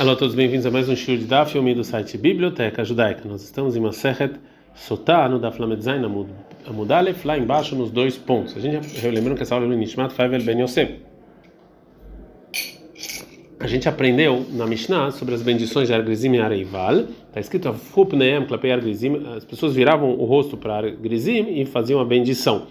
Alô, todos bem-vindos a mais um show de Daf, filme do site Biblioteca Judaica. Nós estamos em Masechet Sotá, no Daf Lamedzain, Amud Aleph, lá embaixo nos dois pontos. A gente lembrando que essa aula é no Nishmat Faivel Ben Yosef. A gente aprendeu na Mishnah sobre as bendições de Argrizim e Areival. Está escrito Fupneem, Klapei Argrizim. As pessoas viravam o rosto para Argrizim e faziam a bendição.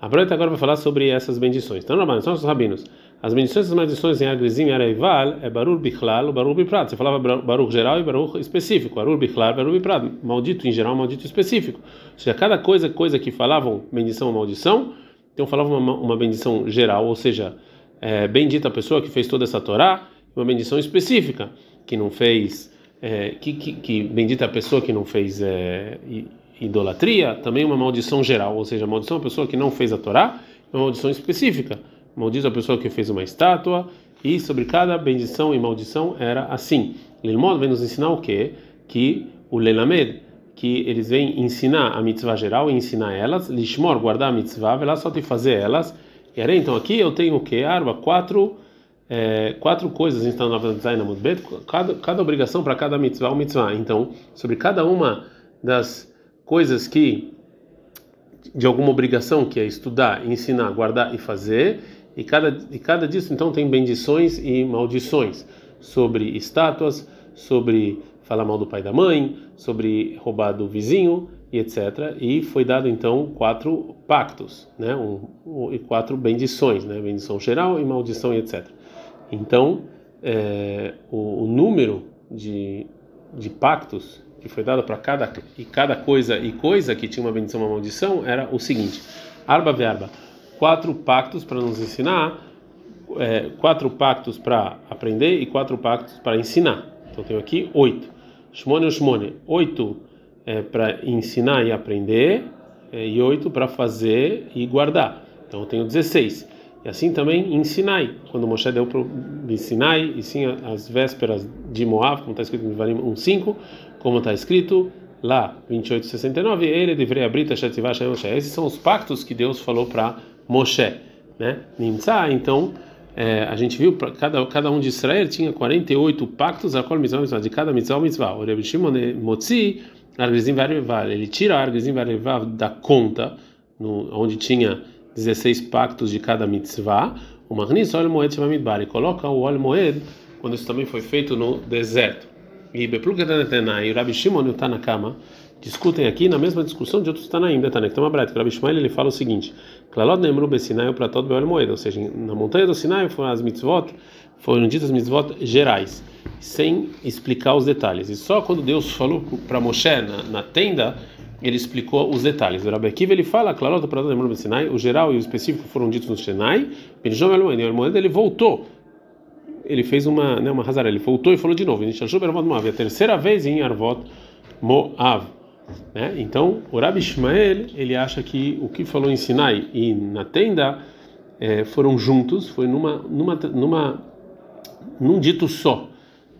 A Breta agora vai falar sobre essas bendições. Então, Rabanos, são os rabinos. As bendições e as maldições em Agrizim e Araival é Barur Bichlal, Barur Biprat. Você falava Barur geral e Barur específico. Barur Bichlal, Barur Biprat. Maldito em geral, maldito específico. Ou seja, cada coisa, coisa que falavam bendição ou maldição, então falavam uma, uma bendição geral, ou seja, é, bendita a pessoa que fez toda essa Torá, uma bendição específica, que não fez, é, que, que, que, bendita a pessoa que não fez é, idolatria, também uma maldição geral, ou seja, maldição a pessoa que não fez a Torá, uma maldição específica. Maldito a pessoa que fez uma estátua, e sobre cada bendição e maldição era assim. Lilmod vem nos ensinar o quê? Que o Lelamed, que eles vêm ensinar a mitzvah geral e ensinar elas, Lishmor, guardar a mitzvah, lá só te fazer elas. E aí, então aqui eu tenho o quê? Arba, quatro. É, quatro coisas estão na Zaina Mudbet, cada, cada obrigação para cada mitzvah, um mitzvah. Então, sobre cada uma das coisas que de alguma obrigação que é estudar, ensinar, guardar e fazer, e cada, e cada disso então tem bendições e maldições sobre estátuas, sobre falar mal do pai e da mãe, sobre roubar do vizinho e etc. E foi dado então quatro pactos, né? Um, um, e quatro bendições, né? Bendição geral e maldição e etc. Então é, o, o, número de, de pactos que foi dado para cada e cada coisa e coisa que tinha uma bendição uma maldição era o seguinte: arba verba quatro pactos para nos ensinar, é, quatro pactos para aprender e quatro pactos para ensinar. Então tenho aqui oito. Shmone Shmone, oito é, para ensinar e aprender é, e oito para fazer e guardar. Então eu tenho 16. E assim também em Sinai, quando Moshe deu para o Sinai, e sim as vésperas de Moab, como está escrito em Varim 1.5, como está escrito lá, 28.69, ele deveria abrir Esses são os pactos que Deus falou para Moshe, né? Então é, a gente viu cada cada um de Israel tinha 48 pactos a de cada mitzvah mitzvah. O Rebbe Shimon motzi argrizim varivar, ele tira argrizim varivar da conta no onde tinha 16 pactos de cada mitzvah. O Magnis ol moed shemamidbar, e coloca o ol moed quando isso também foi feito no deserto. E Bepluga e o Rabbi Shimon e o Tanakama discutem aqui na mesma discussão de outros Tanaim, tem uma breta, que o Rabi Shmuel ele fala o seguinte: Klalot Nemru Besinai para todo Beol Moeda, ou seja, na montanha do Sinai foram as mitzvot, foram ditas mitzvot gerais, sem explicar os detalhes. E só quando Deus falou para Moshe na, na, tenda, ele explicou os detalhes. O Rabi Akiva ele fala, Klalot para Nemru Besinai, o geral e o específico foram ditos no Sinai, Benjom El Moeda, e o Moeda ele voltou ele fez uma, né, uma razara, ele voltou e falou de novo. A terceira vez em Arvot Moav. Né? Então, o Rabi Ishmael ele acha que o que falou em Sinai e na tenda é, foram juntos, foi numa, numa, numa, num dito só,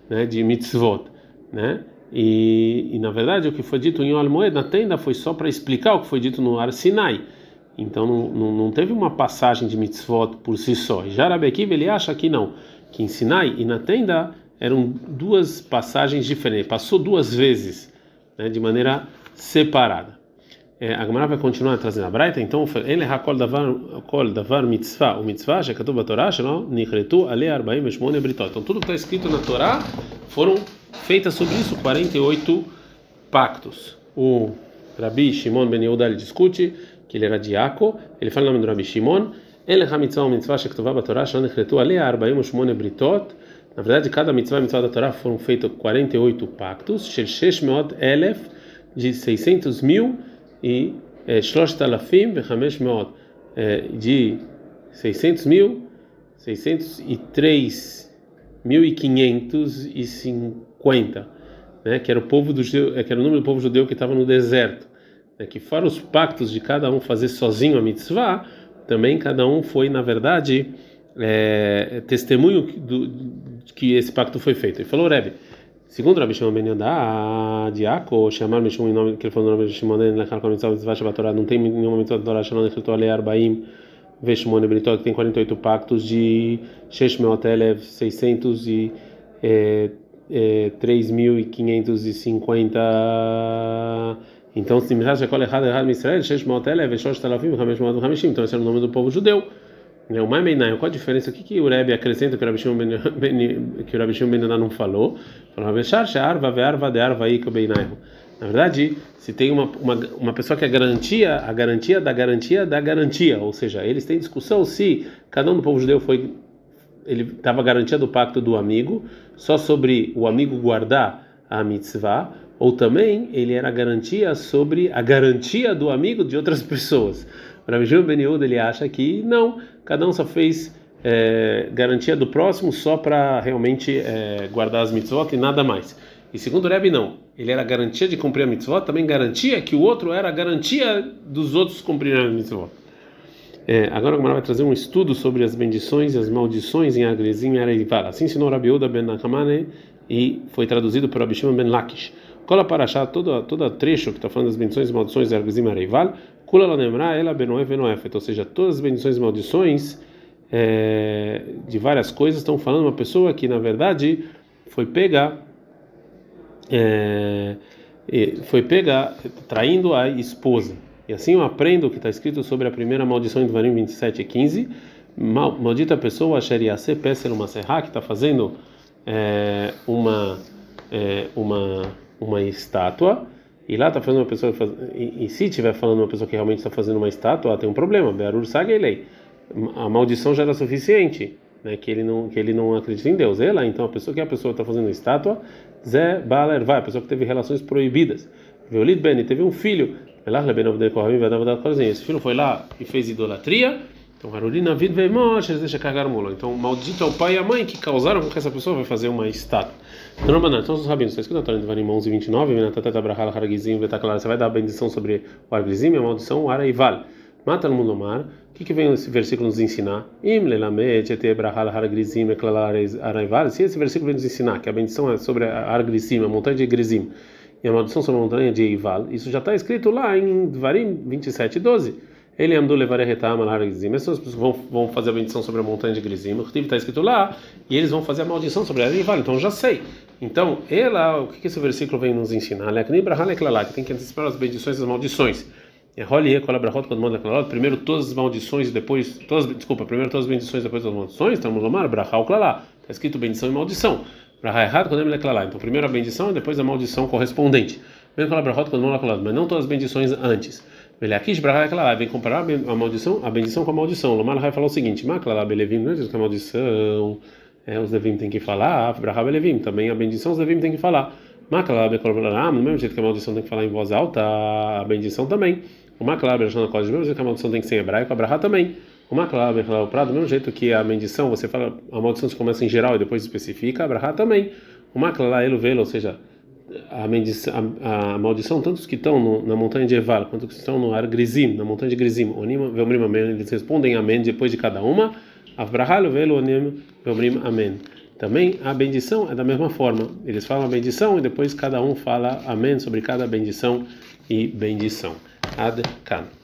né, de mitzvot, né? E, e, na verdade o que foi dito em Olmoed na tenda foi só para explicar o que foi dito no Ar Sinai. Então não, não, não, teve uma passagem de mitzvot por si só. E Jarabekiv ele acha que não, que em Sinai e na tenda eram duas passagens diferentes, passou duas vezes, né, de maneira separada. É, a Gemara vai continuar trazendo a Braita, então ele hakol davar davar mitzvah, o mitzvah já katuv Torá, shelo nichretu ale 48 britot. Então tudo que está escrito na Torá foram feitas sobre isso 48 pactos. O Rabi Shimon ben Yehuda discute que ele era diaco, ele fala o nome do Rabi Shimon, ha mitzvah o mitzvah shektuva Torá, shelo nichretu ale 48 britot. Na verdade, cada mitzvah e mitzvah da Torá foram feitos 48 pactos, shesh meot elef de 600 mil e Talafim Bechamesh Meot de 600 mil, 603 mil e 550, né, que era o povo do judeu, que era o número do povo judeu que estava no deserto, né, que fora os pactos de cada um fazer sozinho a mitzvah, também cada um foi na verdade é, testemunho do, que esse pacto foi feito. Ele falou, Rebbe, Segundo Rabi Shimon Ben Yodá, Diaco, chamar Mishum em nome que ele falou no nome de Shimon Ben Lechal com a mitzvah Torá, não tem nenhuma mitzvah Torá, Shalom Nechleto Ale Arbaim, Veshimon Britot, que tem 48 pactos de Shesh Meot Elev, 603 é, 3.550. Então, se Mishra Shekol Echad Echad Israel, Shesh Motele, Veshosh Talafim, Hamesh Moadu Hamishim. Então, esse é o nome do povo judeu. O Mais Meinai, qual a diferença? O que, que o Rebbe acrescenta que o Rabi Shimon não falou? Falou, Veshar She'arva Ve'arva De'arva Ika Beinaihu. Na verdade, se tem uma, uma, uma pessoa que é garantia, a garantia da garantia da garantia, ou seja, eles têm discussão se cada um do povo judeu foi ele estava garantia do pacto do amigo, só sobre o amigo guardar a mitzvah, ou também ele era garantia sobre a garantia do amigo de outras pessoas. Para Júlio Ben ele acha que não, cada um só fez é, garantia do próximo só para realmente é, guardar as mitzvot e nada mais. E segundo o Rebbe, não. Ele era garantia de cumprir a mitzvot, também garantia que o outro era garantia dos outros cumprirem a mitzvot. É, agora o vai trazer um estudo sobre as bendições e as maldições em Agrezim e Areival. Assim ensinou Rabi Uda ben Nakamane e foi traduzido por Rabi Shimon ben Lakish. Cola para achar todo, todo trecho que está falando das bendições e maldições de Agrezim e Areival. Kula la lembrar ela benoef benoef. Ou seja, todas as bendições e maldições é, de várias coisas estão falando uma pessoa que na verdade foi pega é, foi pega traindo a esposa. E assim eu aprendo o que está escrito sobre a primeira maldição em Devarim 27 e 15. Mal, maldita pessoa, Asheriase Pesel uma serra, que está fazendo é, uma, é, uma, uma estátua. E lá está fazendo uma pessoa. Faz, e, e, se estiver falando uma pessoa que realmente está fazendo uma estátua, tem um problema. Bearur Sagelei. A maldição já era suficiente. Né, que ele não que ele não acredita em Deus. Ela, então, a pessoa que a pessoa está fazendo estátua, Zé Baler vai, a pessoa que teve relações proibidas. Veolid Ben teve um filho esse filho foi lá e fez idolatria. Então, Harurina vid veimosh, eles deixam carregar mulo. Então, maldito é o pai e a mãe que causaram com que essa pessoa vai fazer uma estátua. Então, então os rabinos, está escrito de Varim 11 29, você vai dar a bendição sobre o argrizim, a maldição, o araival. Mata no mundo mar. O que, que vem esse versículo nos ensinar? Se esse versículo vem nos ensinar que a bendição é sobre a argrizim, a montanha de Grizim, e a maldição sobre a montanha de Eival. Isso já está escrito lá em Varim 27, 12. Ele andou levar a retama lá Grizim. Essas pessoas vão, vão fazer a bendição sobre a montanha de Grizim. O está escrito lá e eles vão fazer a maldição sobre a Eival. Então já sei. Então, ela, o que, esse versículo vem nos ensinar? Que tem que antecipar as bendições e as maldições. Primeiro todas as maldições e depois. Todas, desculpa, primeiro todas as bendições e depois as maldições. Estamos no mar, Brahal Klalá. Está escrito bendição e maldição. Então, primeiro a bendição e depois a maldição correspondente. Mas não todas as bendições antes. Vem comparar a maldição, a bendição com a maldição. Lomar vai falar o seguinte: Belevim, não é que a maldição é, os Levim tem que falar, Brahá Belevim, também a bendição os Levim tem que falar. Do mesmo jeito que a maldição tem que falar em voz alta, a bendição também. O Maklab, do mesmo jeito que a maldição tem que ser em hebraico, a Brahá também. Uma clave o prato, do mesmo jeito que a bendição, você fala, a maldição se começa em geral e depois especifica, a brahá também. Uma clave elo velo, ou seja, a, a, a maldição, tanto os que estão no, na montanha de Eval, quanto os que estão no Ar Grizim, na montanha de Grizim, Onim, Amém, eles respondem Amém depois de cada uma. Avrahá, velo, Onim, Velmrim, Amém. Também a bendição é da mesma forma. Eles falam a bendição e depois cada um fala Amém sobre cada bendição e bendição. Ad Kan.